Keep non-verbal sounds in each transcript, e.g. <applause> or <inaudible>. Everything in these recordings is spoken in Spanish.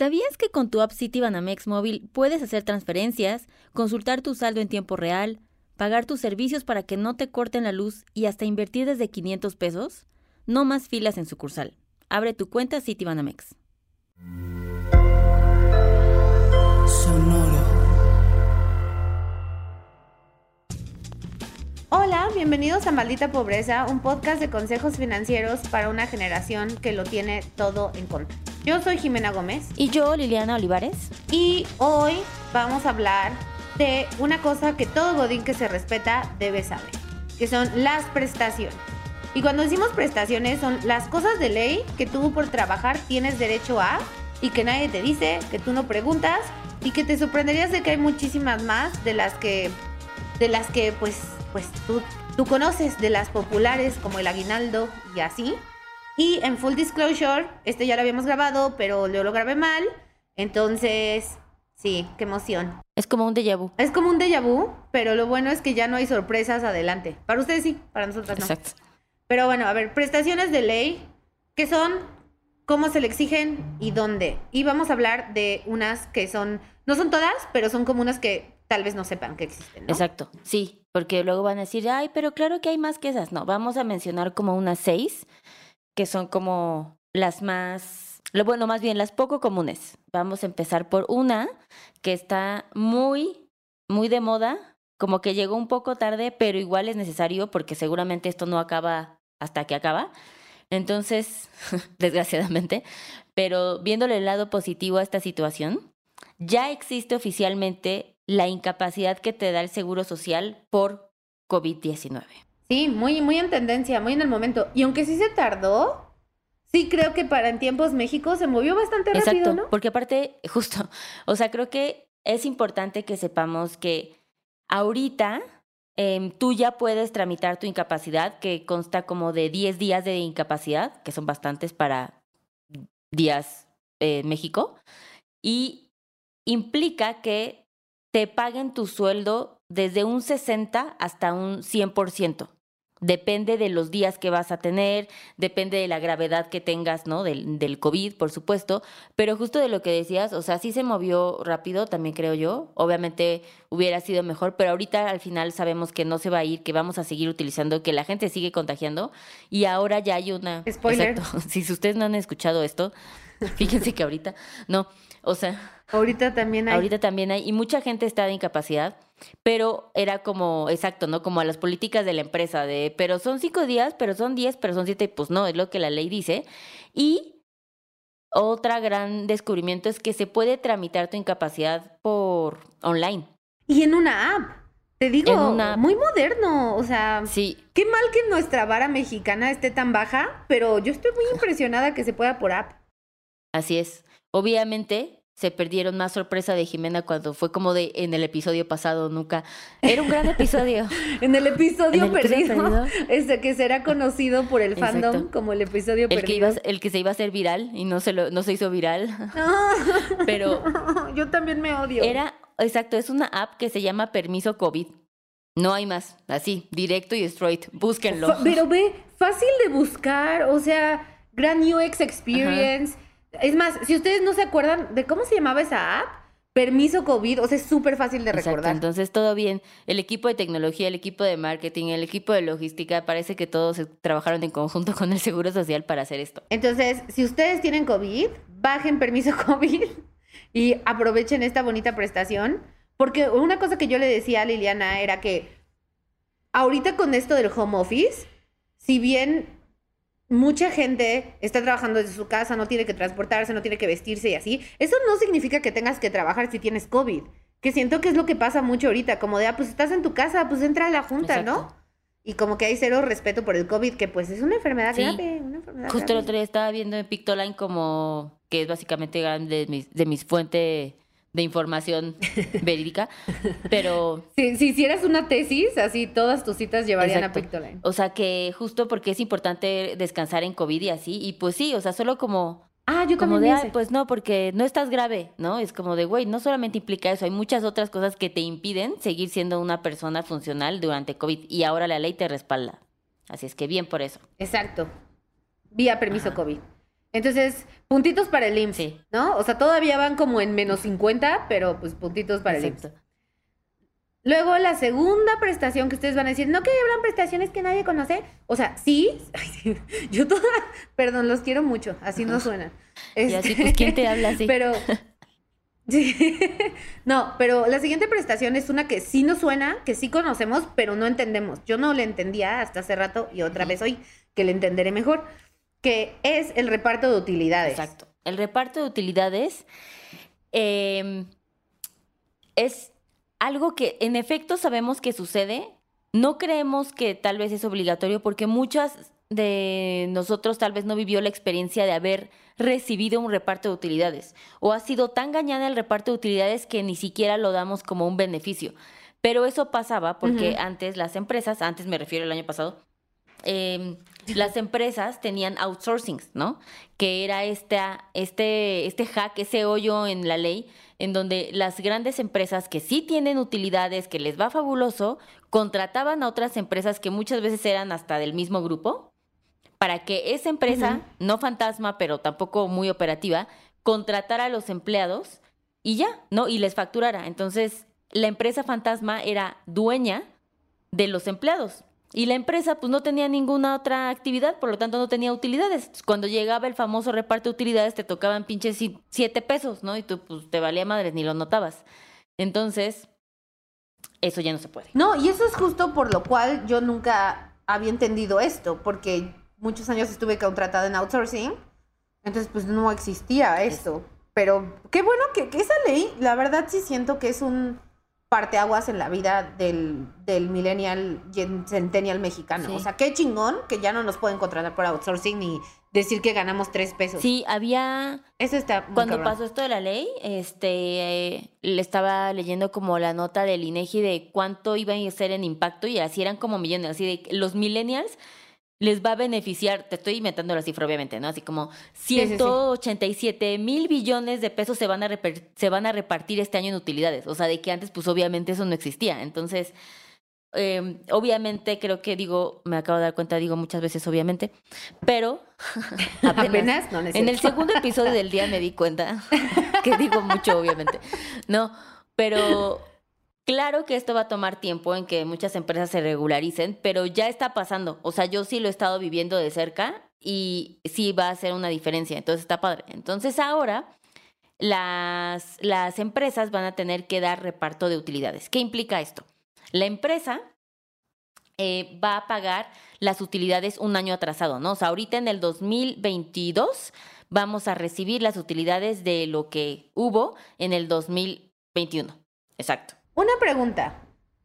¿Sabías que con tu app Citibanamex móvil puedes hacer transferencias, consultar tu saldo en tiempo real, pagar tus servicios para que no te corten la luz y hasta invertir desde 500 pesos? No más filas en sucursal. Abre tu cuenta Citibanamex. Sonoro. Hola, bienvenidos a Maldita Pobreza, un podcast de consejos financieros para una generación que lo tiene todo en contra. Yo soy Jimena Gómez Y yo, Liliana Olivares. y hoy vamos a hablar de una cosa que todo godín que se respeta debe saber, que son las prestaciones. Y cuando decimos prestaciones son las cosas de ley que tú por trabajar tienes derecho a y que nadie te dice, que tú no preguntas y que te sorprenderías de que hay muchísimas más de las que de las que pues pues tú, tú conoces de las populares como el aguinaldo y así. Y en full disclosure, este ya lo habíamos grabado, pero yo lo grabé mal. Entonces, sí, qué emoción. Es como un déjà vu. Es como un déjà vu, pero lo bueno es que ya no hay sorpresas adelante. Para ustedes sí, para nosotras no. Exacto. Pero bueno, a ver, prestaciones de ley, ¿qué son? ¿Cómo se le exigen y dónde? Y vamos a hablar de unas que son, no son todas, pero son como unas que tal vez no sepan que existen, ¿no? Exacto, sí, porque luego van a decir, ay, pero claro que hay más que esas. No, vamos a mencionar como unas seis, que son como las más, bueno, más bien las poco comunes. Vamos a empezar por una que está muy, muy de moda, como que llegó un poco tarde, pero igual es necesario porque seguramente esto no acaba hasta que acaba. Entonces, <laughs> desgraciadamente, pero viéndole el lado positivo a esta situación, ya existe oficialmente la incapacidad que te da el Seguro Social por COVID-19. Sí, muy, muy en tendencia, muy en el momento. Y aunque sí se tardó, sí creo que para en tiempos México se movió bastante rápido, Exacto, ¿no? porque aparte, <laughs> justo, o sea, creo que es importante que sepamos que ahorita em, tú ya puedes tramitar tu incapacidad, que consta como de 10 días de incapacidad, que son bastantes para días eh, en México, y implica que te paguen tu sueldo desde un 60 hasta un 100%. Depende de los días que vas a tener, depende de la gravedad que tengas, ¿no? Del, del COVID, por supuesto. Pero justo de lo que decías, o sea, sí se movió rápido, también creo yo. Obviamente hubiera sido mejor, pero ahorita al final sabemos que no se va a ir, que vamos a seguir utilizando, que la gente sigue contagiando. Y ahora ya hay una. Spoiler. Exacto. <laughs> Si ustedes no han escuchado esto, fíjense que ahorita. No, o sea. Ahorita también hay. Ahorita también hay, y mucha gente está de incapacidad, pero era como, exacto, ¿no? Como a las políticas de la empresa, de, pero son cinco días, pero son diez, pero son siete, pues no, es lo que la ley dice. Y otra gran descubrimiento es que se puede tramitar tu incapacidad por online. Y en una app. Te digo, En una app. muy moderno. O sea, Sí, qué mal que nuestra vara mexicana esté tan baja, pero yo estoy muy impresionada que se pueda por app. así es. Obviamente se perdieron más sorpresa de Jimena cuando fue como de en el episodio pasado, nunca. Era un gran <laughs> episodio. En el episodio, En el episodio perdido, <laughs> este que será conocido por el Exacto. fandom como el episodio El que, perdido. iba, a- el que se iba a hacer viral y no se, lo, no se hizo viral. <laughs> Pero yo también me odio. Era, exacto, es una app que se llama Permiso COVID. No hay más, así, directo y straight. Búsquenlo. Fa- Pero ve, fácil de buscar, o sea, gran UX experience. Es más, si ustedes no se acuerdan de cómo se llamaba esa app, permiso COVID, o sea, es súper fácil de Exacto, recordar. entonces todo bien. El equipo de tecnología, el equipo de marketing, el equipo de logística, parece que todos trabajaron en conjunto <laughs> con el Seguro Social para hacer esto. Entonces, si ustedes tienen COVID, bajen permiso <laughs> COVID y aprovechen esta bonita prestación. Porque una cosa que yo le decía a Liliana era que ahorita con esto del home office, si bien mucha gente está trabajando desde su casa, no tiene que transportarse, no tiene que vestirse y así, eso no significa que tengas que trabajar si tienes COVID. Que siento que es lo que pasa mucho ahorita, como de, ah, pues estás en tu casa, pues entra a la junta, ¿no? Y como que hay cero respeto por el COVID, que pues es una enfermedad Sí. grave, una enfermedad Justo el grave. otro día estaba viendo en Pictoline como que es básicamente de mis, de mis fuentes de información <laughs> verídica, pero Si, si hicieras una tesis, así todas tus citas llevarían Exacto. a Pictoline. O sea que justo porque es importante descansar en COVID y así, y pues sí, o sea, solo como, Ah, yo como también de, vi "Ay, ese. pues no, porque no estás grave, ¿no? Es como de, güey, no solamente implica eso, hay muchas otras cosas que te impiden seguir siendo una persona funcional durante COVID, y ahora la ley te respalda. Así es que bien por eso. Exacto. Vía permiso COVID. Entonces, puntitos para el IMSS, Sí. ¿no? O sea, todavía van como en menos 50, pero pues puntitos para el IMSS. Luego, la segunda prestación que ustedes van a decir, ¿no que hablan prestaciones que nadie conoce? O sea, <laughs> sí, yo toda, perdón, los quiero mucho, así no suena. Y así, pues, ¿quién te habla así? Pero, <laughs> sí, no, pero la siguiente prestación es una que sí nos suena, que sí conocemos, pero no entendemos. Yo no le entendía hasta hace rato y otra vez hoy, que le entenderé mejor, que es el reparto de utilidades. Exacto. El reparto de utilidades eh, es algo que en efecto sabemos que sucede. No creemos que tal vez es obligatorio porque muchas de nosotros tal vez no vivió la experiencia de haber recibido un reparto de utilidades o ha sido tan gañada el reparto de utilidades que ni siquiera lo damos como un beneficio. Pero eso pasaba porque antes las empresas, antes me refiero al año pasado, eh, las empresas tenían outsourcing, ¿no? Que era esta, este, este hack, ese hoyo en la ley, en donde las grandes empresas que sí tienen utilidades, que les va fabuloso, contrataban a otras empresas que muchas veces eran hasta del mismo grupo, para que esa empresa, no fantasma, pero tampoco muy operativa, contratara a los empleados y ya, ¿no? Y les facturara. Entonces, la empresa fantasma era dueña de los empleados. Y la empresa pues no tenía ninguna otra actividad, por lo tanto no tenía utilidades. Cuando llegaba el famoso reparto de utilidades te tocaban pinches si- siete pesos, ¿no? Y tú pues te valía madres, ni lo notabas. Entonces, eso ya no se puede. No, y eso es justo por lo cual yo nunca había entendido esto, porque muchos años estuve contratada en outsourcing, entonces pues no existía esto. Pero qué bueno que, que esa ley, la verdad sí siento que es un parteaguas en la vida del, del millennial centennial mexicano. Sí. O sea, qué chingón que ya no nos pueden contratar por outsourcing ni decir que ganamos tres pesos. Sí, había Eso está muy Cuando cabrón. pasó esto de la ley, este, eh, le estaba leyendo como la nota del INEGI de cuánto iba a ser en impacto y así eran como millones, así de que los millennials les va a beneficiar, te estoy inventando la cifra obviamente, ¿no? Así como sí, sí. 187 mil billones de pesos se van, a reper- se van a repartir este año en utilidades, o sea, de que antes pues obviamente eso no existía, entonces... eh, obviamente creo que digo, me acabo de dar cuenta, digo muchas veces obviamente, pero <laughs> apenas, Apenas, no, en el segundo episodio del día me di cuenta que digo mucho, obviamente. No, pero claro que esto va a tomar tiempo en que muchas empresas se regularicen, pero ya está pasando. O sea, yo sí lo he estado viviendo de cerca y sí va a hacer una diferencia. Entonces está padre. Entonces ahora las, las empresas van a tener que dar reparto de utilidades. ¿Qué implica esto? La empresa eh, va a pagar las utilidades un año atrasado, ¿no? O sea, ahorita en el 2022 vamos a recibir las utilidades de lo que hubo en el 2021. Exacto. Una pregunta.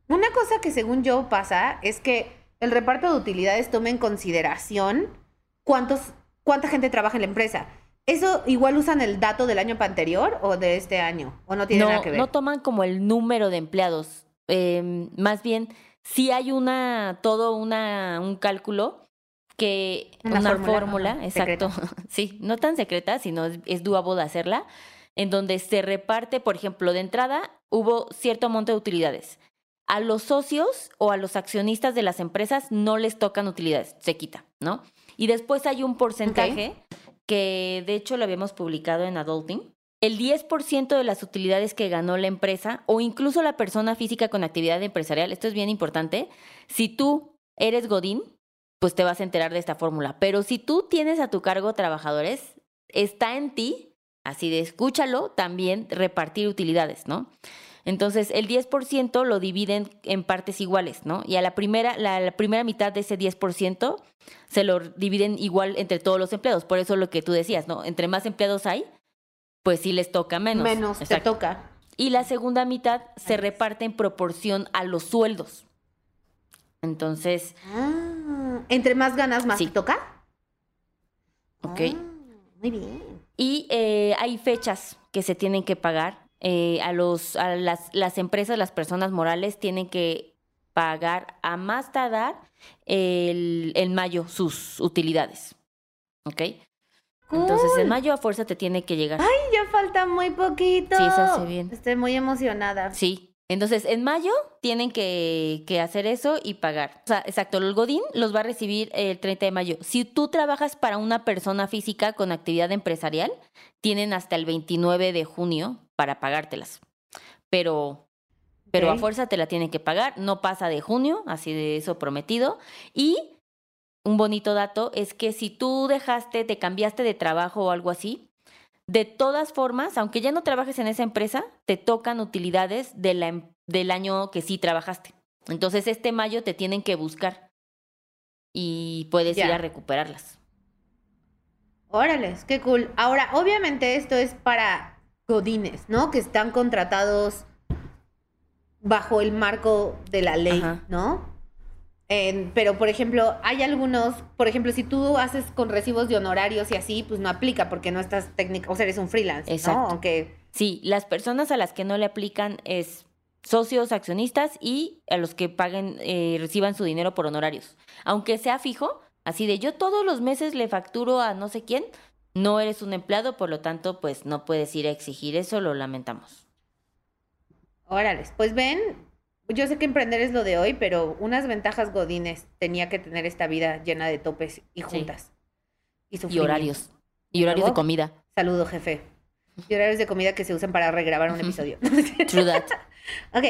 Una cosa que según yo pasa es que el reparto de utilidades toma en consideración cuántos, cuánta gente trabaja en la empresa. ¿Eso igual usan el dato del año anterior o de este año? ¿O no tiene No, nada que ver? no toman como el número de empleados. Eh, más bien, sí hay una, todo una, un cálculo que Una una, fórmula, fórmula, ajá, exacto, <laughs> sí, no tan secreta, sino es, es doable hacerla, en donde se reparte, por ejemplo, de entrada hubo cierto monto de utilidades. A los socios o a los accionistas de las empresas no les tocan utilidades, se quita, ¿no? Y después hay un porcentaje que de hecho lo habíamos publicado en Adulting. El 10% de las utilidades que ganó la empresa o incluso la persona física con actividad empresarial, esto es bien importante, si tú eres Godín, pues te vas a enterar de esta fórmula. Pero si tú tienes a tu cargo trabajadores, está en ti, así de escúchalo, también repartir utilidades, ¿no? Entonces, el 10% lo dividen en partes iguales, ¿no? Y a la primera, la, la primera mitad de ese 10% se lo dividen igual entre todos los empleados. Por eso lo que tú decías, ¿no? Entre más empleados hay, pues sí les toca menos. Menos te Exacto. toca. Y la segunda mitad se reparte en proporción a los sueldos. Entonces, Ah, entre más ganas, más Sí. te toca. ok. Ah, muy bien. Y eh, hay fechas que se tienen que pagar. Eh, a los, a las, las empresas, las personas morales tienen que pagar a más tardar el, en mayo sus utilidades. ¿Ok? Entonces, en mayo a fuerza te tiene que llegar. Ay, ya falta muy poquito. Sí, se hace bien. Estoy muy emocionada. Sí, Entonces, en mayo tienen que, que, hacer eso y pagar. O sea, exacto, el Godín los va a recibir el 30 de mayo. Si tú trabajas para una persona física con actividad empresarial, tienen hasta el 29 de junio para pagártelas. Pero, pero a fuerza te la tienen que pagar, no pasa de junio, así de eso prometido. Y un bonito dato es que si tú dejaste, te cambiaste de trabajo o algo así, de todas formas, aunque ya no trabajes en esa empresa, te tocan utilidades de la, em, del año que sí trabajaste. Entonces, este mayo te tienen que buscar y puedes ir a recuperarlas. Órale, qué cool. Ahora, obviamente esto es para godines, ¿no? Que están contratados bajo el marco de la ley, ¿no? Pero, por ejemplo, hay algunos, por ejemplo, si tú haces con recibos de honorarios y así, pues no aplica porque no estás técnico, o sea, eres un freelance, Exacto. ¿no? Aunque... Sí, las personas a las que no le aplican es socios, accionistas y a los que paguen, eh, reciban su dinero por honorarios. Aunque sea fijo, así de yo todos los meses le facturo a no sé quién, no eres un empleado, por lo tanto, pues no puedes ir a exigir eso, lo lamentamos. Órale, pues ven, yo sé que emprender es lo de hoy, pero unas ventajas godines tenía que tener esta vida llena de topes y juntas. Y, horarios. Y horarios de comida. Saludo, jefe. Y horarios de comida que se usan para regrabar un <laughs> episodio. True that. <laughs> ok,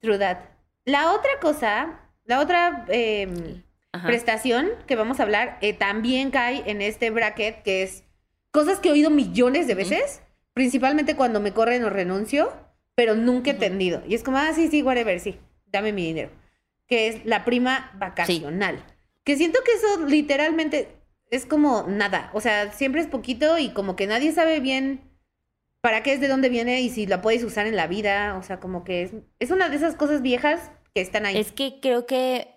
true that. La otra cosa, la otra em, prestación que vamos a hablar eh, también cae en este bracket que es cosas que he oído millones de veces, principalmente cuando me corren o renuncio pero nunca he entendido. Y es como, ah, sí, sí, whatever, sí, dame mi dinero. Que es la prima vacacional. Que siento que eso literalmente es como nada. O sea, siempre es poquito y como que nadie sabe bien para qué es, de dónde viene y si la puedes usar en la vida. O sea, como que es, es una de esas cosas viejas que están ahí. Es que creo que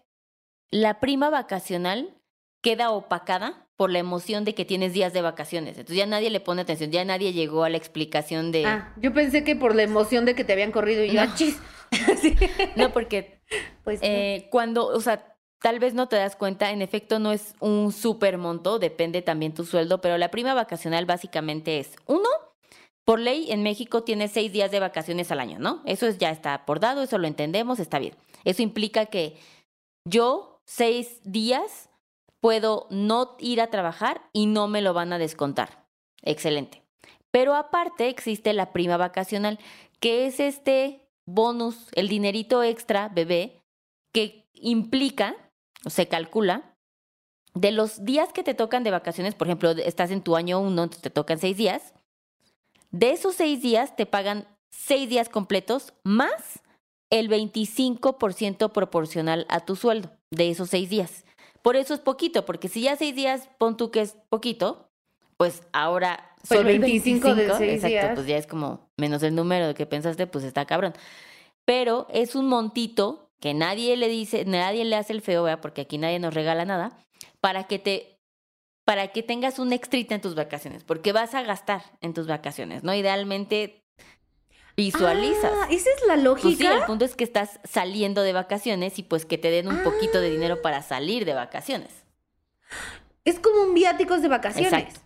la prima vacacional queda opacada por la emoción de que tienes días de vacaciones. Entonces ya nadie le pone atención, ya nadie llegó a la explicación de... Ah, yo pensé que por la emoción de que te habían corrido y yo, no. chis. <laughs> No, porque <laughs> pues, eh, cuando, o sea, tal vez no te das cuenta, en efecto no es un súper monto, depende también tu sueldo, pero la prima vacacional básicamente es, uno, por ley en México tienes seis días de vacaciones al año, ¿no? Eso es, ya está acordado, eso lo entendemos, está bien. Eso implica que yo seis días puedo no ir a trabajar y no me lo van a descontar. Excelente. Pero aparte existe la prima vacacional, que es este bonus, el dinerito extra, bebé, que implica, o se calcula, de los días que te tocan de vacaciones, por ejemplo, estás en tu año uno, te tocan seis días, de esos seis días te pagan seis días completos más el 25% proporcional a tu sueldo de esos seis días. Por eso es poquito, porque si ya seis días, pon tú que es poquito, pues ahora pues solo el 25, de seis exacto, pues ya es como menos el número de que pensaste, pues está cabrón. Pero es un montito que nadie le dice, nadie le hace el feo, ¿verdad? porque aquí nadie nos regala nada, para que te para que tengas un extrita en tus vacaciones, porque vas a gastar en tus vacaciones, ¿no? Idealmente visualizas. Ah, esa es la lógica. Pues sí, el punto es que estás saliendo de vacaciones y pues que te den un poquito de dinero ah. para salir de vacaciones. Es como un viáticos de vacaciones. Exacto.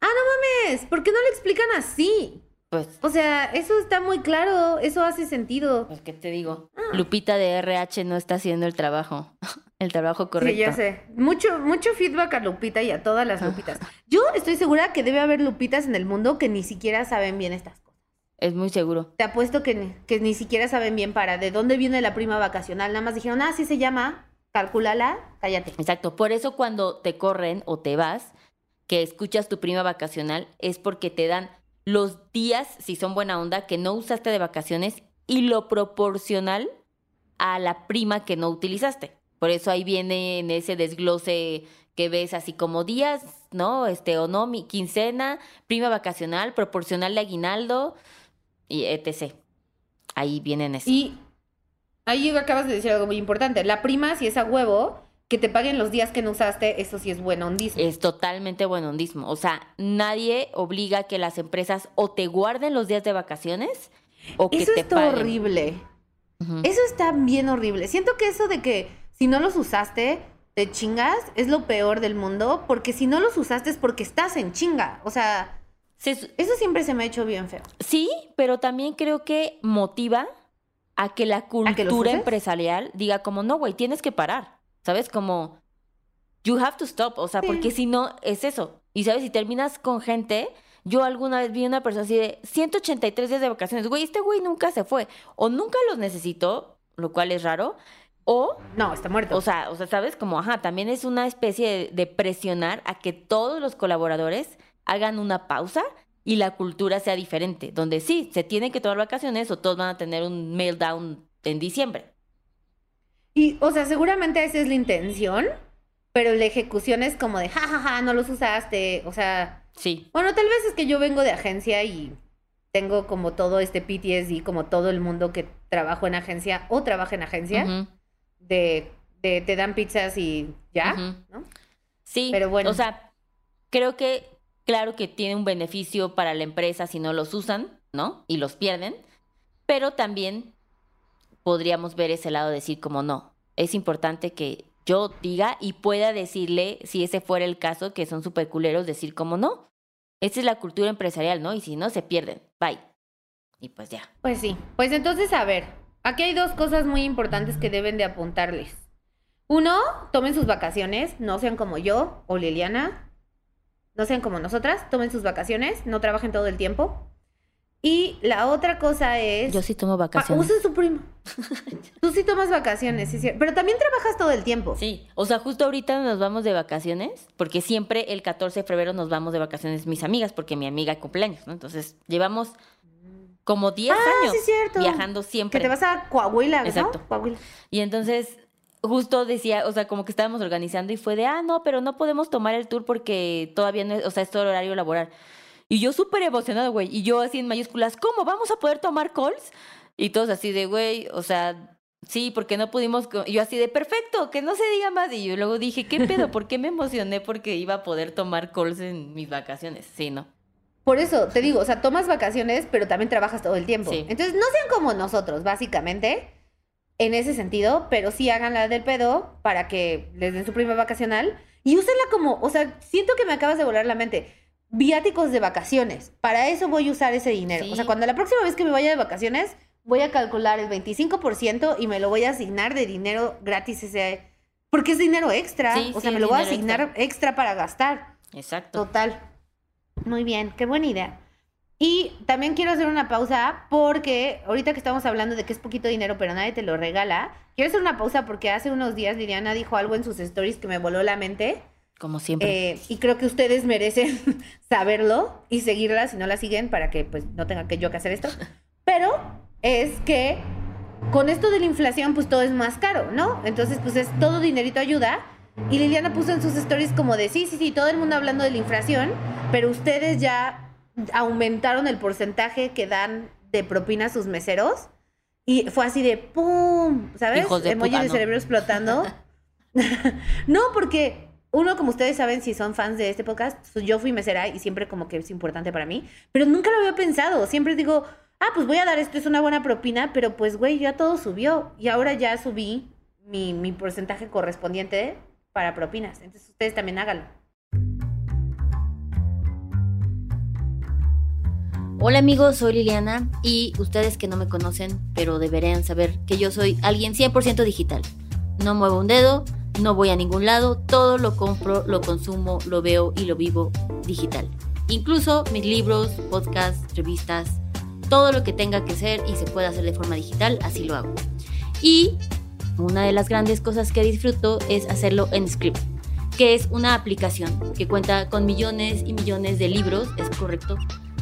Ah, no mames, ¿por qué no lo explican así? Pues. O sea, eso está muy claro, eso hace sentido. Pues, ¿qué te digo? Ah. Lupita de RH no está haciendo el trabajo, <laughs> el trabajo correcto. Sí, ya sé. Mucho, mucho feedback a Lupita y a todas las Lupitas. <laughs> Yo estoy segura que debe haber Lupitas en el mundo que ni siquiera saben bien estas cosas. Es muy seguro. Te apuesto que, que ni siquiera saben bien para de dónde viene la prima vacacional. Nada más dijeron, ah, sí se llama, calculala, cállate. Exacto. Por eso cuando te corren o te vas, que escuchas tu prima vacacional, es porque te dan los días, si son buena onda, que no usaste de vacaciones y lo proporcional a la prima que no utilizaste. Por eso ahí viene en ese desglose que ves así como días, ¿no? Este, o no, mi quincena, prima vacacional, proporcional de aguinaldo, y etc. Ahí vienen eso. Y ahí acabas de decir algo muy importante. La prima, si es a huevo, que te paguen los días que no usaste, eso sí es buen hondismo. Es totalmente buen hondismo. O sea, nadie obliga a que las empresas o te guarden los días de vacaciones o que eso te está horrible. Eso está bien horrible. Siento que eso de que si no los usaste, te chingas, es lo peor del mundo, porque si no los usaste es porque estás en chinga. O sea, Se- Eso siempre se me ha hecho bien feo. sí, pero también creo que motiva a que la cultura empresarial diga como, no, güey, tienes que parar. ¿Sabes? Como, you have to stop. O sea, Sí. porque si no, es eso. Y, ¿sabes? Si terminas con gente... Yo alguna vez vi una persona así de 183 días de vacaciones. Güey, este güey nunca se fue. O nunca los necesitó, lo cual es raro. O No, está muerto. O sea, o sea, ¿sabes? Como, ajá, también es una especie de, de presionar a que todos los colaboradores hagan una pausa y la cultura sea diferente, donde sí, se tienen que tomar vacaciones o todos van a tener un mail down en diciembre. Y, o sea, seguramente esa es la intención, pero la ejecución es como de, jajaja, ja, ja, no los usaste. O sea, Sí. bueno, tal vez es que yo vengo de agencia y tengo como todo este PTSD, como todo el mundo que trabajo en agencia o trabaja en agencia, de, de te dan pizzas y ya. ¿no? Sí, Pero bueno. o sea, creo que, claro que tiene un beneficio para la empresa si no los usan, ¿no? Y los pierden, pero también podríamos ver ese lado, decir como no, es importante que yo diga y pueda decirle, si ese fuera el caso, que son súper culeros, decir como no. Esa es la cultura empresarial, ¿no? Y si no, se pierden. Bye. Y pues ya. Pues sí. Pues entonces, a ver, aquí hay dos cosas muy importantes que deben de apuntarles. Uno, tomen sus vacaciones, no sean como yo o Liliana, no sean como nosotras, tomen sus vacaciones, no trabajen todo el tiempo. Y la otra cosa es... Yo sí tomo vacaciones. usen su primo. <laughs> Tú sí tomas vacaciones, sí, sí, pero también trabajas todo el tiempo. Sí, o sea, justo ahorita nos vamos de vacaciones, porque siempre el 14 de febrero nos vamos de vacaciones mis amigas, porque mi amiga cumpleaños, ¿no? Entonces, llevamos como 10 Ah, años sí, viajando siempre. Que te vas a Coahuila, ¿no? Exacto. Coahuila. Y entonces, justo decía, o sea, como que estábamos organizando y fue de, ah, no, pero no podemos tomar el tour porque todavía no es, o sea, es todo el horario laboral. Y yo súper emocionado, güey. Y yo así en mayúsculas, ¿cómo? ¿Vamos a poder tomar calls? Y todos así de, güey, o sea, sí, porque no pudimos. co-". Y yo así de, perfecto, que no se diga más. Y yo luego dije, ¿qué pedo? ¿Por qué me emocioné porque iba a poder tomar calls en mis vacaciones? Sí, ¿no? Por eso te digo, o sea, tomas vacaciones, pero también trabajas todo el tiempo. Sí. Entonces, no sean como nosotros, básicamente, en ese sentido, pero sí hagan la del pedo para que les den su prima vacacional y úsenla como, o sea, siento que me acabas de volar la mente. Viáticos de vacaciones. Para eso voy a usar ese dinero. Sí. O sea, cuando la próxima vez que me vaya de vacaciones, voy a calcular el 25% y me lo voy a asignar de dinero gratis ese. Porque es dinero extra. Sí, o sí, sea, me lo voy a asignar extra para gastar. Exacto. Total. Muy bien, qué buena idea. Y también quiero hacer una pausa porque ahorita que estamos hablando de que es poquito dinero pero nadie te lo regala, quiero hacer una pausa porque hace unos días Liliana dijo algo en sus stories que me voló la mente Como siempre. eh, y creo que ustedes merecen <laughs> saberlo y seguirla si no la siguen para que pues no tenga que yo que hacer esto. Pero es que con esto de la inflación pues todo es más caro, ¿no? Entonces pues es todo dinerito ayuda. Y Liliana puso en sus stories como de sí, sí, sí, todo el mundo hablando de la inflación, pero ustedes ya aumentaron el porcentaje que dan de propina a sus meseros. Y fue así de ¡pum! ¿Sabes? Hijos de Emoji puta, de no. cerebro explotando. <laughs> no, porque uno, como ustedes saben, si son fans de este podcast, pues yo fui mesera y siempre como que es importante para mí, pero nunca lo había pensado. Siempre digo, ah, pues voy a dar esto, es una buena propina, pero pues, güey, ya todo subió y ahora ya subí mi, mi porcentaje correspondiente para propinas. Entonces ustedes también háganlo. Hola amigos, soy Liliana y ustedes que no me conocen, pero deberían saber que yo soy alguien 100% digital. No muevo un dedo, no voy a ningún lado, todo lo compro, lo consumo, lo veo y lo vivo digital. Incluso mis libros, podcasts, revistas, todo lo que tenga que ser y se pueda hacer de forma digital, así lo hago. Y una de las grandes cosas que disfruto es hacerlo en Script, que es una aplicación que cuenta con millones y millones de libros, es correcto,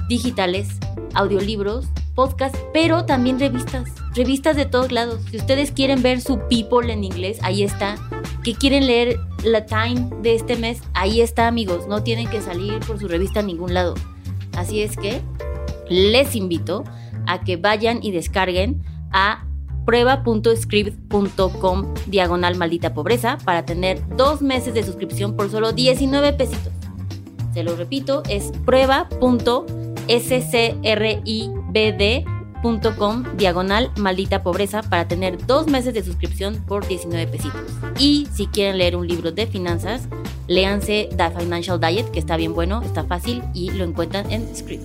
digitales, audiolibros, podcasts, pero también revistas, revistas de todos lados. Si ustedes quieren ver su People en inglés, ahí está. Que quieren leer la Time de este mes, ahí está, amigos. No tienen que salir por su revista a ningún lado. Así es que les invito a que vayan y descarguen a prueba.script.com diagonal maldita pobreza para tener dos meses de suscripción por solo 19 pesitos. Se lo repito, es prueba.scribd.com diagonal maldita pobreza para tener dos meses de suscripción por 19 pesitos. Y si quieren leer un libro de finanzas, léanse The Financial Diet, que está bien bueno, está fácil y lo encuentran en Script.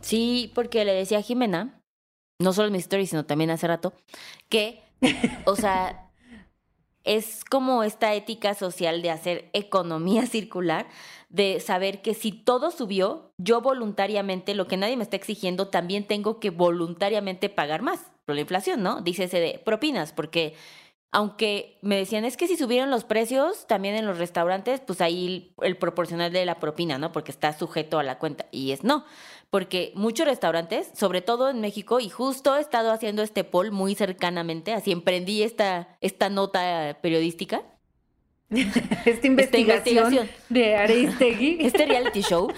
Sí, porque le decía a Jimena, no solo en mi story, sino también hace rato, que, o sea, <laughs> es como esta ética social de hacer economía <laughs> circular, de saber que si todo subió, yo voluntariamente, lo que nadie me está exigiendo, también tengo que voluntariamente pagar más por la inflación, ¿no? Dice ese de propinas, porque aunque me decían, es que si subieron los precios también en los restaurantes, pues ahí el proporcional de la propina, ¿no? Porque está sujeto a la cuenta. Y es no, porque muchos restaurantes, sobre todo en México, y justo he estado haciendo este poll muy cercanamente, así emprendí esta, esta nota periodística. <laughs> esta, investigación de Aristegui. <laughs> este reality show,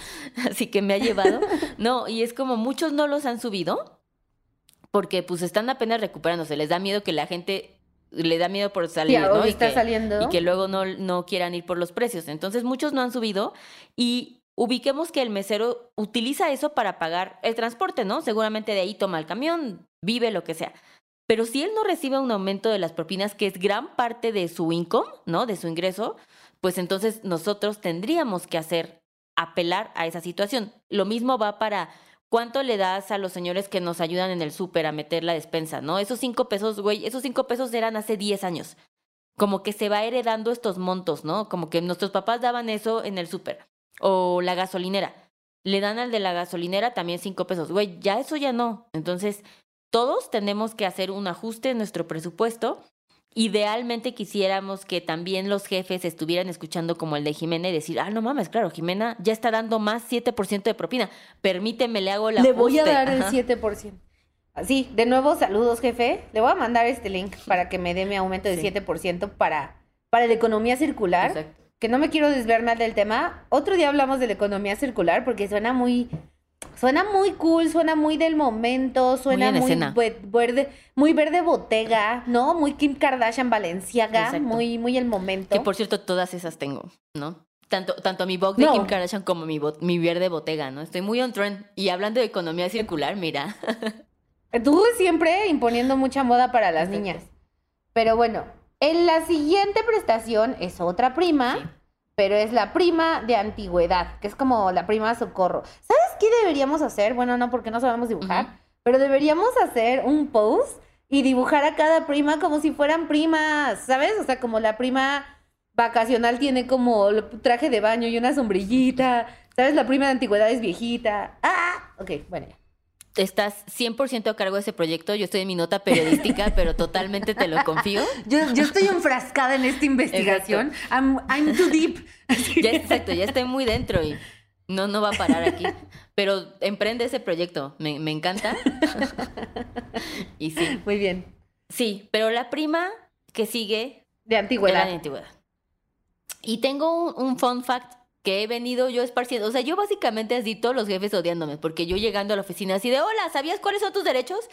así que me ha llevado. No, y es como muchos no los han subido porque pues están apenas recuperándose, les da miedo que la gente le da miedo por salir, ¿no? Y que, saliendo. y que luego no, no quieran ir por los precios. Entonces muchos no han subido y ubiquemos que el mesero utiliza eso para pagar el transporte, ¿no? Seguramente de ahí toma el camión, vive lo que sea. Pero si él no recibe un aumento de las propinas, que es gran parte de su income, ¿no? De su ingreso, pues entonces nosotros tendríamos que hacer apelar a esa situación. Lo mismo va para ¿Cuánto le das a los señores que nos ayudan en el súper a meter la despensa, no? Esos cinco pesos, güey, esos cinco pesos eran hace diez años. Como que se va heredando estos montos, ¿no? Como que nuestros papás daban eso en el súper. O la gasolinera. Le dan al de la gasolinera también cinco pesos. Güey, ya eso ya no. Entonces, todos tenemos que hacer un ajuste en nuestro presupuesto Idealmente quisiéramos que también los jefes estuvieran escuchando como el de Jimena y decir, ah, no mames, claro, Jimena ya está dando más 7% de propina. Permíteme, le hago la Le voy a dar el 7%. Sí, de nuevo, saludos, jefe. Le voy a mandar este link para que me dé mi aumento de 7% para, para la economía circular. Exacto. Que no me quiero desviar más del tema. Otro día hablamos de la economía circular porque suena muy Suena muy cool, suena muy del momento, suena muy, verde, muy verde botega, ¿no? Muy Kim Kardashian Valenciaga, muy, muy el momento. Que por cierto, todas esas tengo, ¿no? Tanto, tanto mi box de Kim Kardashian como mi, mi verde botega, ¿no? Estoy muy on trend. Y hablando de economía circular, mira. <laughs> Tú siempre imponiendo mucha moda para las niñas. Pero bueno, en la siguiente prestación es otra prima pero es la prima de antigüedad, que es como la prima socorro. ¿Sabes qué deberíamos hacer? Bueno, no, porque no sabemos dibujar, pero deberíamos hacer un post y dibujar a cada prima como si fueran primas, ¿sabes? O sea, como la prima vacacional tiene como traje de baño y una sombrillita, ¿sabes? La prima de antigüedad es viejita. Ah, ok, bueno estás 100% a cargo de ese proyecto. Yo estoy en mi nota periodística, <laughs> pero totalmente te lo confío. Yo, estoy enfrascada en esta investigación. I'm, too deep. <laughs> Ya, exacto, ya estoy muy dentro y no, no va a parar aquí. Pero emprende ese proyecto. Me, encanta. <laughs> y sí. Muy bien. Sí, pero la prima que sigue... De antigüedad. de antigüedad. Y tengo un fun fact que he venido yo esparciendo. O sea, yo básicamente así todos los jefes odiándome, porque yo llegando a la oficina así de, hola, ¿sabías cuáles son tus derechos?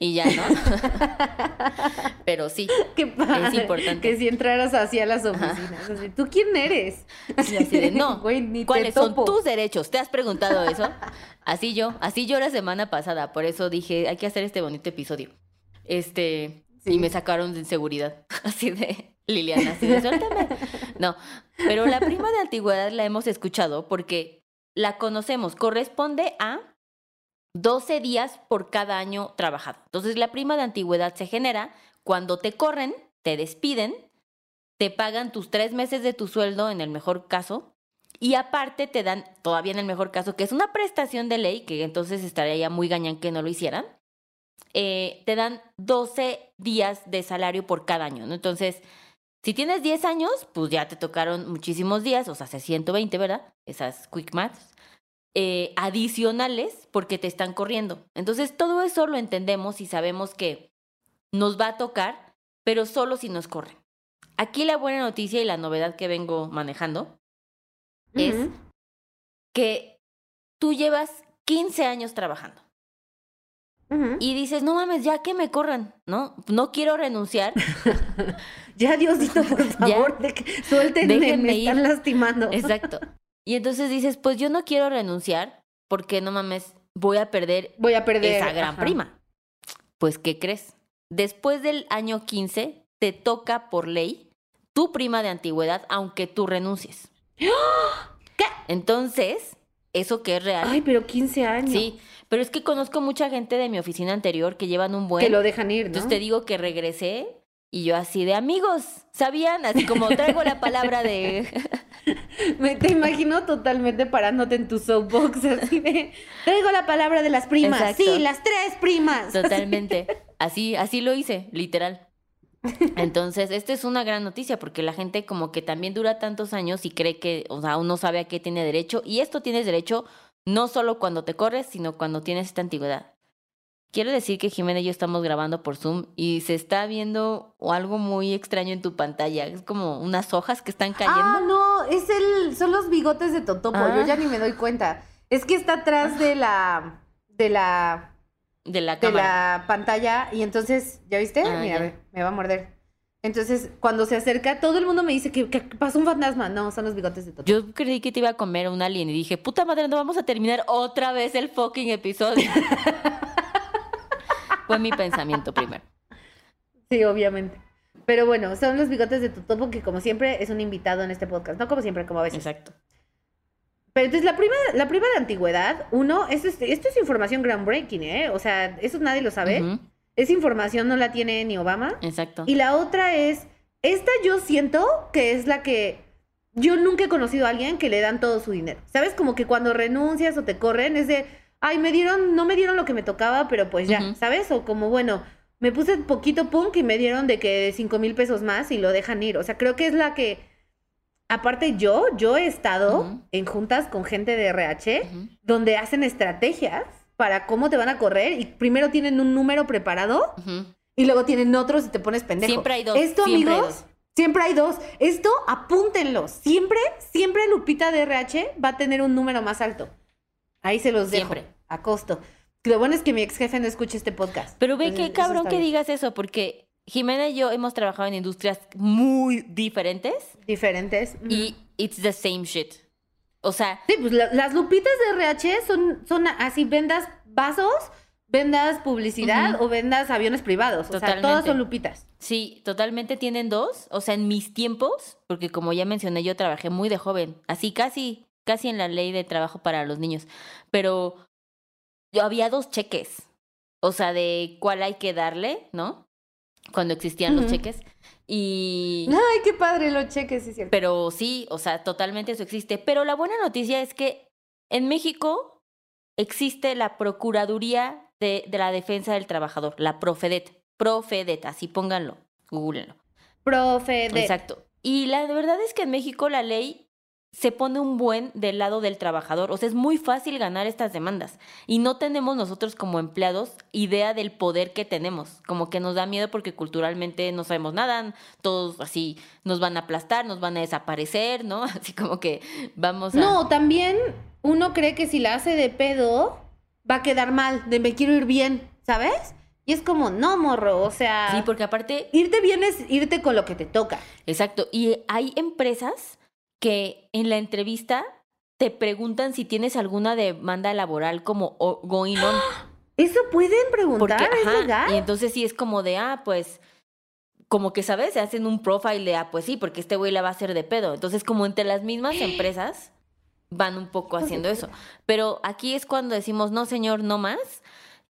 Y ya, ¿no? <laughs> Pero sí, Qué es importante. Que si entraras así a las oficinas, así, ¿tú quién eres? así de, no, <laughs> ¿cuáles son tus derechos? ¿Te has preguntado eso? Así yo, así yo la semana pasada, por eso dije, hay que hacer este bonito episodio. Este, y me sacaron de seguridad, <laughs> así de, Liliana, así de, suéltame. No, pero la prima de antigüedad la hemos escuchado porque la conocemos, corresponde a 12 días por cada año trabajado. Entonces la prima de antigüedad se genera cuando te corren, te despiden, te pagan tus tres meses de tu sueldo en el mejor caso y aparte te dan, todavía en el mejor caso, que es una prestación de ley, que entonces estaría ya muy gañán que no lo hicieran, eh, te dan 12 días de salario por cada año, ¿no? Entonces, si tienes 10 años, pues ya te tocaron muchísimos días, o sea, hace 120, ¿verdad? Esas quick maths. Eh, adicionales porque te están corriendo. Entonces, todo eso lo entendemos y sabemos que nos va a tocar, pero solo si nos corren. Aquí la buena noticia y la novedad que vengo manejando es que tú llevas 15 años trabajando. Y dices, no mames, ya que me corran, ¿no? No quiero renunciar. <laughs> ya, Diosito, por <laughs> favor, de que, suéltenme, me están lastimando. Exacto. Y entonces dices, pues yo no quiero renunciar porque, no mames, voy a perder, voy a perder esa gran prima. Pues, ¿qué crees? Después del año 15, te toca por ley tu prima de antigüedad aunque tú renuncies. ¿Qué? Entonces, eso que es real. Ay, pero 15 años. Sí, pero es que conozco mucha gente de mi oficina anterior que llevan un buen... Que lo dejan ir, ¿no? Entonces te digo que regresé y yo así de amigos, ¿sabían? Así como traigo la palabra de... <laughs> Me te imagino totalmente parándote en tu soapbox así de traigo la palabra de las primas. Exacto. Sí, las tres primas. Totalmente. <laughs> Así, así lo hice, literal. Entonces, esta es una gran noticia porque la gente como que también dura tantos años y cree que, o sea, uno sabe a qué tiene derecho y esto tienes derecho no solo cuando te corres, sino cuando tienes esta antigüedad. Quiero decir que Jimena y yo estamos grabando por Zoom y se está viendo algo muy extraño en tu pantalla. Es como unas hojas que están cayendo. Ah, no, es el, son los bigotes de Totopo. Ah. Yo ya ni me doy cuenta. Es que está atrás de la, de la, de la de la pantalla y entonces, ¿ya viste? Ah, Mira, ya. me va a morder. Entonces, cuando se acerca, todo el mundo me dice que, que pasó un fantasma. No, son los bigotes de Totopo. Yo creí que te iba a comer un alien y dije, puta madre, no vamos a terminar otra vez el fucking episodio. <laughs> Fue mi pensamiento primero. Sí, obviamente. Pero bueno, son los bigotes de Totopo que como siempre es un invitado en este podcast. No como siempre, como a veces. Exacto. Pero entonces la prima, la prima de antigüedad, uno, esto es, esto es información groundbreaking, ¿eh? O sea, eso nadie lo sabe. Ujú, Esa información no la tiene ni Obama. Exacto. Y la otra es, esta yo siento que es la que yo nunca he conocido a alguien que le dan todo su dinero. ¿Sabes? Como que cuando renuncias o te corren es de, ay, me dieron, no me dieron lo que me tocaba, pero pues ya. ¿sabes? O como, bueno, me puse poquito punk y me dieron de que cinco mil pesos más y lo dejan ir. O sea, creo que es la que, aparte yo, yo he estado en juntas con gente de RH donde hacen estrategias para cómo te van a correr y primero tienen un número preparado y luego tienen otros y te pones pendejo. Siempre hay dos, Esto, siempre hay amigos, dos. siempre hay dos. Esto, apúntenlo. Siempre, siempre Lupita de RH va a tener un número más alto. Ahí se los dejo. Siempre. A costo. Lo bueno es que mi ex jefe no escuche este podcast. Pero ve qué cabrón que digas eso, porque Jimena y yo hemos trabajado en industrias muy diferentes Diferentes. Y it's the same shit. O sea, Sí, pues la- las lupitas de RH son, son así, vendas vasos, vendas publicidad o vendas aviones privados. O sea, todas son lupitas. sí, totalmente tienen dos. O sea, en mis tiempos, porque como ya mencioné, yo trabajé muy de joven, así casi, casi en la ley de trabajo para los niños. Pero yo había dos cheques. O sea, de cuál hay que darle, ¿no? Cuando existían los cheques. Y. Ay, qué padre los cheques, sí, cierto. Pero sí, o sea, totalmente eso existe. Pero la buena noticia es que en México existe la Procuraduría de, de la Defensa del Trabajador, la Profedet. Profedet, así pónganlo, googleenlo. Profe de... Exacto. Y la verdad es que en México la ley se pone un buen del lado del trabajador. O sea, es muy fácil ganar estas demandas. Y no tenemos nosotros como empleados idea del poder que tenemos. Como que nos da miedo porque culturalmente no sabemos nada. Todos así nos van a aplastar, nos van a desaparecer, ¿no? <laughs> Así como que vamos a... No, también uno cree que si la hace de pedo, va a quedar mal, de me quiero ir bien, ¿sabes? Y es como, no, morro, o sea, Sí, porque aparte irte bien es irte con lo que te toca. Exacto. Y hay empresas que en la entrevista te preguntan si tienes alguna demanda laboral como going on. Eso pueden Porque, preguntar, es ajá, legal. y entonces sí es como de, ah, pues, como que, ¿sabes? Se hacen un profile de, ah, pues sí, porque este güey la va a hacer de pedo. Entonces, como entre las mismas <gasps> empresas van un poco haciendo eso. Pero aquí es cuando decimos, no, señor, no más.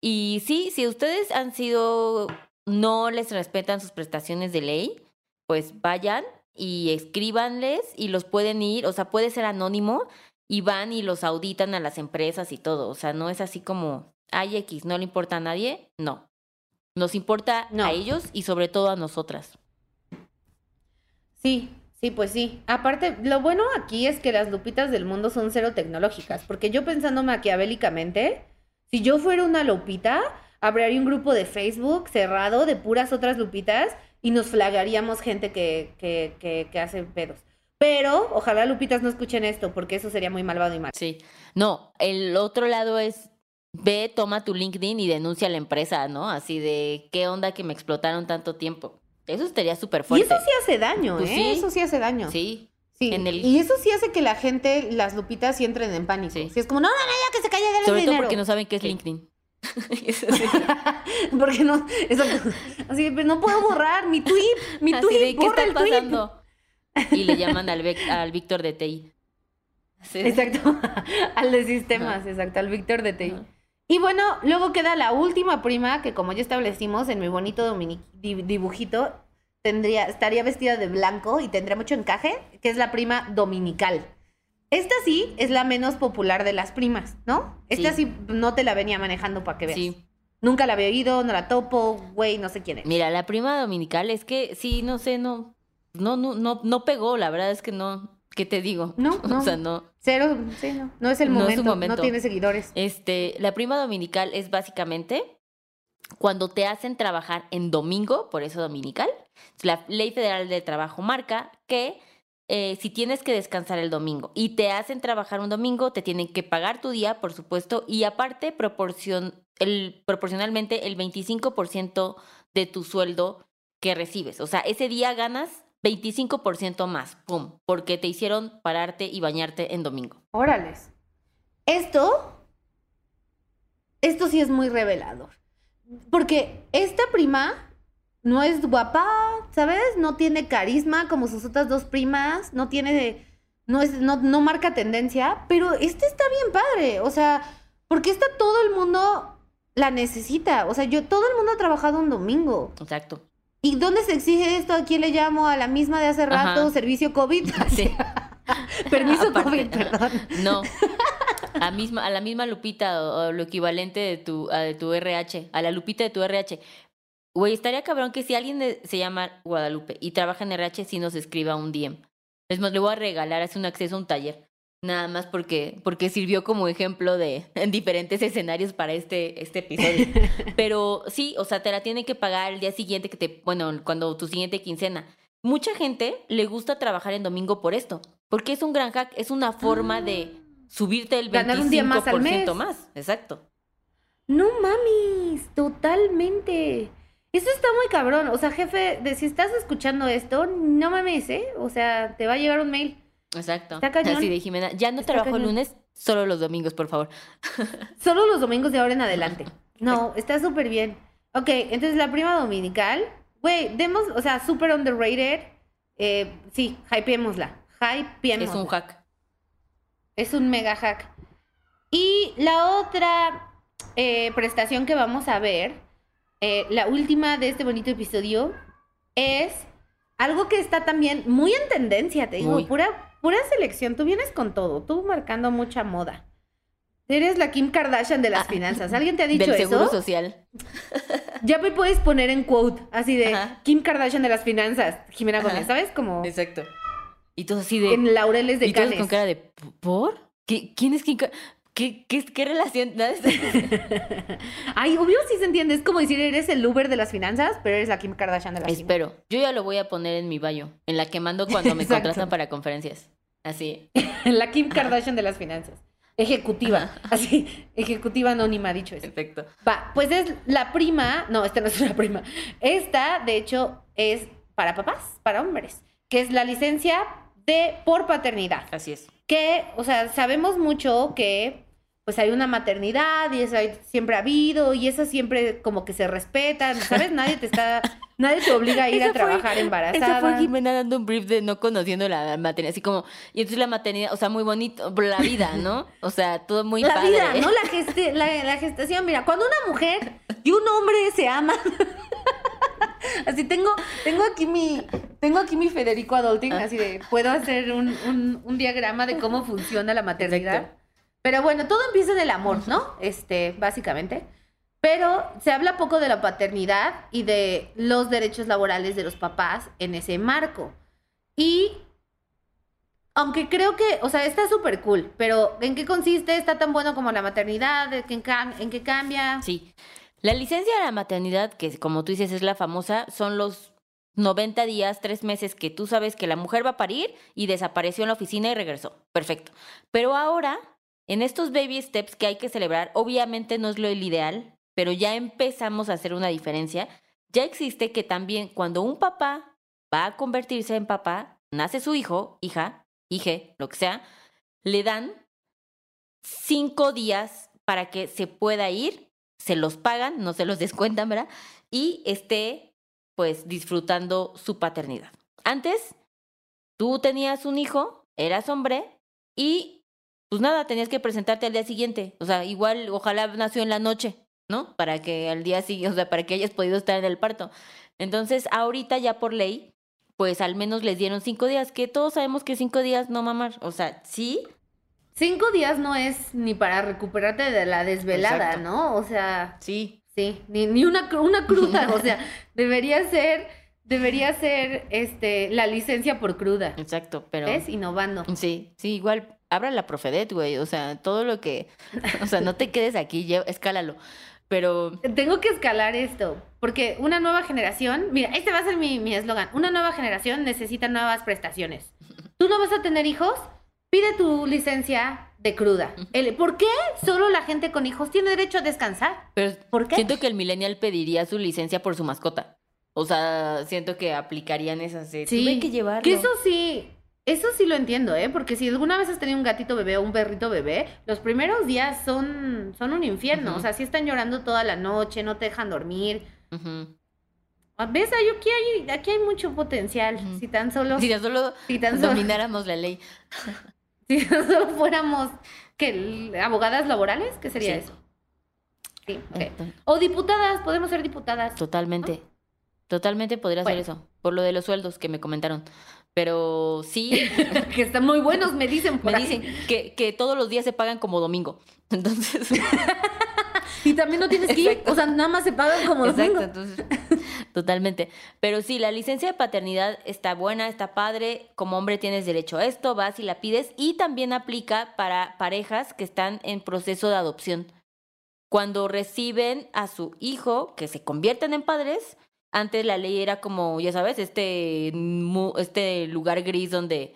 Y sí, si ustedes han sido, no les respetan sus prestaciones de ley, pues vayan y escríbanles y los pueden ir, o sea, puede ser anónimo y van y los auditan a las empresas y todo. O sea, no es así como, ay, X, no le importa a nadie. No. Nos importa No. a ellos y sobre todo a nosotras. Sí, sí, pues sí. Aparte, lo bueno aquí es que las lupitas del mundo son cero tecnológicas, porque yo pensando maquiavélicamente, si yo fuera una lupita, habría un grupo de Facebook cerrado de puras otras lupitas y nos flagaríamos gente que, que, que, que hace pedos. Pero ojalá lupitas no escuchen esto, porque eso sería muy malvado y mal. Sí. No, el otro lado es, ve, toma tu LinkedIn y denuncia a la empresa, ¿no? Así de, ¿qué onda que me explotaron tanto tiempo? Eso estaría súper Y fuerte. eso sí hace daño, Pues ¿eh? sí. Eso sí hace daño. Sí. Sí, En el- Y eso sí hace que la gente, las lupitas, sí entren en pánico. Sí. Sí. es como, no, no, no, ya que se calle, dale Sobre todo dinero. porque no saben qué es Sí. LinkedIn. <laughs> <laughs> Porque no. Así, pero no puedo borrar mi tweet, mi Así tweet, de, ¿qué borra está el tweet. pasando? y le llaman al, al Víctor de TI. Sí. Exacto, <laughs> al de sistemas, exacto, al Víctor de TI. Ajá. Y bueno, luego queda la última prima que como ya establecimos en mi bonito dibujito, tendría, estaría vestida de blanco y tendría mucho encaje, que es la prima dominical. Esta sí es la menos popular de las primas, ¿no? Esta sí, Sí. no te la venía manejando para que veas. Sí. Nunca la había oído, no la topo, güey, no sé quién es. Mira, la prima dominical es que sí, no sé, no, no, no, no, no pegó, la verdad es que no, ¿qué te digo? No, <laughs> no. O sea, no. Cero, sí, no. No es el No es momento, momento. no tiene seguidores. Este, la prima dominical es básicamente cuando te hacen trabajar en domingo, por eso dominical. La ley federal de trabajo marca que eh, si tienes que descansar el domingo y te hacen trabajar un domingo, te tienen que pagar tu día, por supuesto, y aparte proporcion, el, proporcionalmente el 25% de tu sueldo que recibes. O sea, ese día ganas 25% más, ¡pum! Porque te hicieron pararte y bañarte en domingo. Órales. Esto, esto sí es muy revelador. Porque esta prima no es guapa, ¿sabes? No tiene carisma como sus otras dos primas, no tiene, no es, no, no marca tendencia, pero esta está bien padre. O sea, porque esta todo el mundo la necesita. O sea, yo, todo el mundo ha trabajado un domingo. Exacto. ¿Y dónde se exige esto? ¿A quién le llamo? ¿A la misma de hace rato? Ajá. ¿Servicio COVID? <laughs> Sí. <laughs> Permiso <laughs> Aparte, COVID, perdón. No. A, misma, a la misma Lupita o, o lo equivalente de tu, a de tu RH, a la Lupita de tu RH. Güey, estaría cabrón que si alguien de- se llama Guadalupe y trabaja en RH, sí nos escriba un DM. Es más, le voy a regalar así un acceso a un taller. Nada más porque, porque sirvió como ejemplo de <laughs> en diferentes escenarios para este, este episodio. <laughs> Pero sí, o sea, te la tienen que pagar el día siguiente que te, bueno, cuando tu siguiente quincena. Mucha gente le gusta trabajar en domingo por esto, porque es un gran hack, es una forma de subirte el 25% Ganar un día más al mes. más. Exacto. No mames, totalmente. Eso está muy cabrón. O sea, jefe, de si estás escuchando esto, no mames, ¿eh? O sea, te va a llegar un mail. Exacto. Está cañón. Así de Jimena, ya no Está trabajo cañón. lunes, solo los domingos, por favor. <laughs> Solo los domingos de ahora en adelante. <laughs> No, está súper bien. Ok, entonces la prima dominical. Güey, demos, o sea, súper underrated. Eh, sí, hypeémosla. Hypeémosla. Es un hack. Es un mega hack. Y la otra eh, prestación que vamos a ver, eh, la última de este bonito episodio, es algo que está también muy en tendencia, te digo, Muy. pura, pura selección. Tú vienes con todo, tú marcando mucha moda. Eres la Kim Kardashian de las Ah, finanzas. ¿Alguien te ha dicho Del seguro eso? social. Ya me puedes poner en quote, así de Ajá. Kim Kardashian de las finanzas, Jimena Ajá. Gómez, ¿sabes? Como Exacto. Y todos así de. en laureles de y todos con cara de. ¿Por? ¿Qué- ¿Quién es quién? ¿Qué, qué, qué relación? <laughs> Ay, obvio sí se entiende. Es como decir, eres el Uber de las finanzas, pero eres la Kim Kardashian de las finanzas. Espero. Yo ya lo voy a poner en mi bio, en la que mando cuando me <laughs> Exacto. contratan para conferencias. Así. <laughs> La Kim Kardashian de las finanzas. Ejecutiva. Así, ejecutiva anónima, dicho eso. Perfecto. Va, pues es la prima. No, esta no es una prima. Esta, de hecho, es para papás, para hombres, que es la licencia de por paternidad. Así es. que, o sea, sabemos mucho que pues hay una maternidad y esa siempre ha habido y esas siempre como que se respetan, ¿sabes? Nadie te está, <laughs> nadie te obliga a ir a Esa fue- trabajar embarazada. Esa fue Jimena dando un brief de no conociendo la maternidad, así como, y entonces la maternidad, o sea, muy bonito, la vida, ¿no? O sea, todo muy la padre. vida, ¿no? La, geste- la, la gestación, mira, cuando una mujer y un hombre se aman. <laughs> Así tengo, tengo aquí mi, tengo aquí mi Federico Adulting, así de, puedo hacer un, un, un diagrama de cómo funciona la maternidad. Exacto. Pero bueno, todo empieza en el amor, ¿no? Este, básicamente. Pero se habla poco de la paternidad y de los derechos laborales de los papás en ese marco. Y aunque creo que, o sea, está súper cool, pero ¿en qué consiste? ¿Está tan bueno como la maternidad? ¿En qué, en qué cambia? Sí. La licencia de la maternidad, que como tú dices es la famosa, son los 90 días, tres meses que tú sabes que la mujer va a parir y desapareció en la oficina y regresó. Perfecto. Pero ahora, en estos baby steps que hay que celebrar, obviamente no es lo ideal, pero ya empezamos a hacer una diferencia. Ya existe que también cuando un papá va a convertirse en papá, nace su hijo, hija, hije, lo que sea, le dan cinco días para que se pueda ir, se los pagan, no se los <laughs> descuentan, ¿verdad? Y esté, pues, disfrutando su paternidad. Antes, tú tenías un hijo, eras hombre y pues nada, tenías que presentarte al día siguiente. O sea, igual, ojalá nació en la noche, ¿no? Para que al día siguiente, o sea, para que hayas podido estar en el parto. Entonces, ahorita ya por ley, pues al menos les dieron cinco días, que todos sabemos que cinco días no mamar. O sea, sí. Cinco días no es ni para recuperarte de la desvelada, Exacto. ¿no? O sea, Sí. sí, ni, ni una, una cruda. <laughs> o sea, debería ser, debería ser este, la licencia por cruda. Exacto, pero. ¿Ves? Innovando. Sí, sí, igual. Abra la Profedet, güey. O sea, todo lo que. O sea, no te quedes aquí, escálalo. Pero. Tengo que escalar esto, porque una nueva generación, mira, este va a ser mi mi eslogan, una nueva generación necesita nuevas prestaciones. Tú no vas a tener hijos, pide tu licencia de cruda. El- ¿Por qué solo la gente con hijos tiene derecho a descansar? Pero ¿Por qué? siento que el millennial pediría su licencia por su mascota. O sea, siento que aplicarían esas. de, Sí, Tuve que llevarlo. Que eso sí, eso sí lo entiendo, ¿eh? Porque si alguna vez has tenido un gatito bebé o un perrito bebé, los primeros días son, son un infierno. O sea, si están llorando toda la noche, no te dejan dormir. Ah, ¿Ves? Aquí hay, aquí hay mucho potencial. Si tan solo, Si tan solo si tan solo, domináramos la ley. <laughs> si tan solo fuéramos que abogadas laborales, ¿qué sería Sí. eso? Sí, ok. Entonces, O diputadas, podemos ser diputadas. Totalmente. Totalmente podría Bueno. ser eso. Por lo de los sueldos que me comentaron. Pero sí, <laughs> que están muy buenos, me dicen por me ahí. dicen que, que todos los días se pagan como domingo. <laughs> Entonces. <laughs> Y también no tienes que ir, Exacto. o sea, nada más se pagan como Exacto, domingo. entonces, totalmente. Pero sí, la licencia de paternidad está buena, está padre. Como hombre tienes derecho a esto, vas y la pides. Y también aplica para parejas que están en proceso de adopción. Cuando reciben a su hijo, que se convierten en padres, antes la ley era como, ya sabes, este, este lugar gris donde,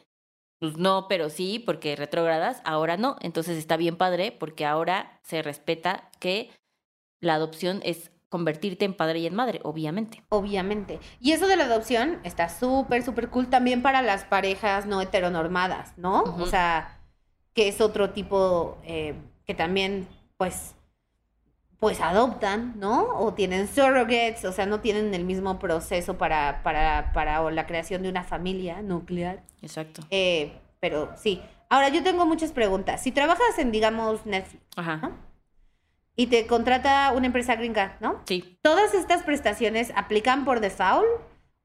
pues no, pero sí, porque retrógradas, ahora no. Entonces está bien padre porque ahora se respeta que la adopción es convertirte en padre y en madre, obviamente. Obviamente. Y eso de la adopción está súper, súper cool también para las parejas no heteronormadas, ¿no? O sea, que es otro tipo eh, que también, pues, pues adoptan, ¿no? O tienen surrogates, o sea, no tienen el mismo proceso para, para, para la creación de una familia nuclear. Exacto. Eh, pero sí. Ahora, yo tengo muchas preguntas. Si trabajas en, digamos, Netflix, Ajá. ¿no? Y te contrata una empresa gringa, ¿no? Sí. ¿Todas estas prestaciones aplican por default?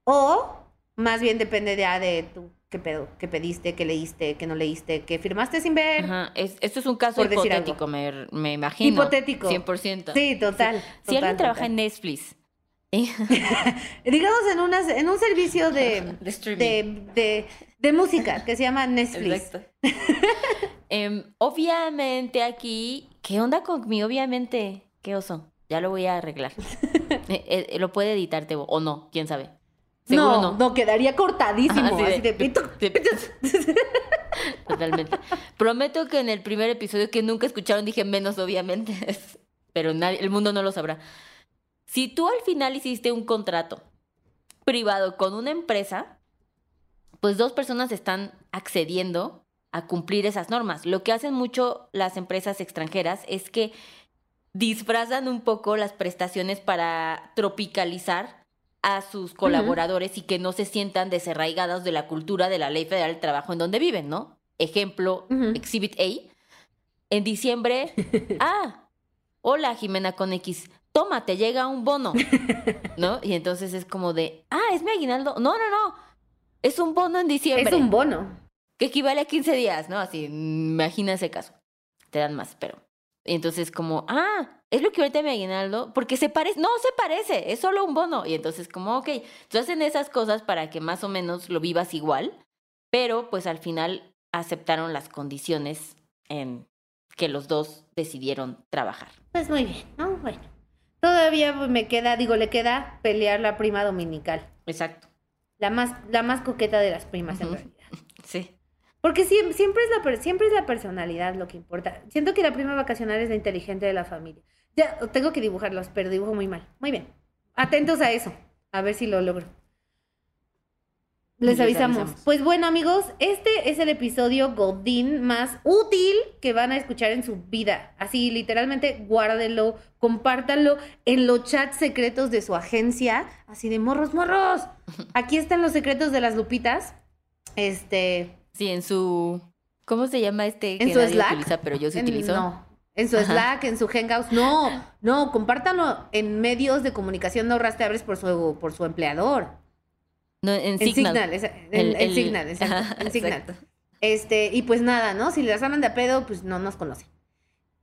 ¿O más bien depende ya de tú qué pedo, qué pediste, qué leíste, qué no leíste, qué firmaste sin ver? Ajá. Es- esto es un caso Por hipotético, me, me imagino. Hipotético. 100%. Sí, total. Si alguien trabaja total. en Netflix, <laughs> ¿eh? Digamos en, unas, en un servicio de, <laughs> De streaming. de, de, de música que se llama Netflix. Exacto. <laughs> Em, obviamente aquí, ¿qué onda con mi obviamente? ¿Qué oso? Ya lo voy a arreglar. Eh, eh, lo puede editar Tebo, o no, quién sabe. Seguro no, no. no, quedaría cortadísimo. Así así de, pito. de- <laughs> Totalmente. Prometo que en el primer episodio que nunca escucharon dije menos, obviamente. <laughs> Pero nadie, el mundo no lo sabrá. Si tú al final hiciste un contrato privado con una empresa, pues dos personas están accediendo a cumplir esas normas. Lo que hacen mucho las empresas extranjeras es que disfrazan un poco las prestaciones para tropicalizar a sus colaboradores y que no se sientan desarraigados de la cultura de la Ley Federal del Trabajo en donde viven, ¿no? Ejemplo. Exhibit A. En diciembre, <laughs> ah, hola Jimena con X, toma, te llega un bono, ¿no? Y entonces es como de, ah, es mi aguinaldo. No, no, no, es un bono en diciembre Es un bono. que equivale a 15 días, ¿no? Así, mm, imagina ese caso. Te dan más, pero. Y entonces, como, ah, es lo que ahorita me aguinaldo, porque se parece, no se parece, es solo un bono. Y entonces, como, ok, entonces hacen esas cosas para que más o menos lo vivas igual, pero pues al final aceptaron las condiciones en que los dos decidieron trabajar. Pues muy bien, ¿no? Bueno. Todavía me queda, digo, le queda pelear la prima dominical. Exacto. La más, la más coqueta de las primas, en realidad. <laughs> Sí. Porque siempre, siempre, es la, siempre es la personalidad lo que importa. Siento que la prima vacacional es la inteligente de la familia. Ya, tengo que dibujarlos, pero dibujo muy mal. Muy bien. Atentos a eso. A ver si lo logro. Les Les avisamos. avisamos. Pues bueno, amigos, este es el episodio Godín más útil que van a escuchar en su vida. Así, literalmente, guárdenlo, compártanlo en los chats secretos de su agencia. Así de morros, morros. <laughs> Aquí están los secretos de las lupitas. Este. Sí, en su. ¿Cómo se llama este ¿En que su nadie Slack? utiliza, pero yo sí en- utilizo? No. En su Ajá. Slack, en su Hangouts. No, no, compártanlo en medios de comunicación no rastreables por su, por su empleador. No, en En Signal. Signal, esa- en, El- en el- Signal, exacto, Ajá, en Signal. exacto. Este, y pues nada, ¿no? Si les andan de a pedo, pues no nos conocen.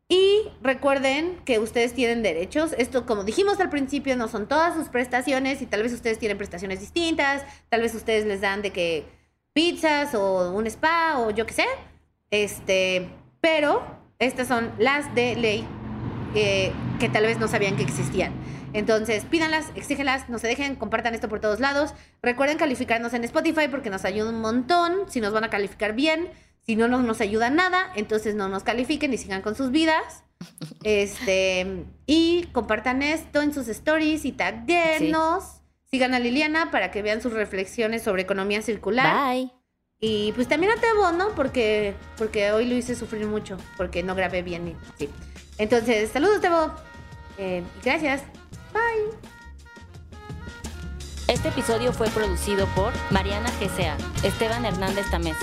Y recuerden que ustedes tienen derechos. Esto, como dijimos al principio, no son todas sus prestaciones y tal vez ustedes tienen prestaciones distintas. Tal vez ustedes les dan de que pizzas o un spa o yo qué sé. Este, pero estas son las de ley eh, que tal vez no sabían que existían. Entonces, pídanlas, exígenlas, no se dejen, compartan esto por todos lados. Recuerden calificarnos en Spotify porque nos ayuda un montón. Si nos van a calificar bien, si no, no nos ayuda nada, entonces no nos califiquen y sigan con sus vidas. <laughs> Este, y compartan esto en sus stories y taguenos. Sigan a Liliana para que vean sus reflexiones sobre economía circular. Bye. Y pues también a Tebo, ¿no? Porque, porque hoy lo hice sufrir mucho, porque no grabé bien. y- sí. Entonces, saludos, Tebo. Eh, gracias. Bye. Este episodio fue producido por Mariana GCA, Esteban Hernández Tamés,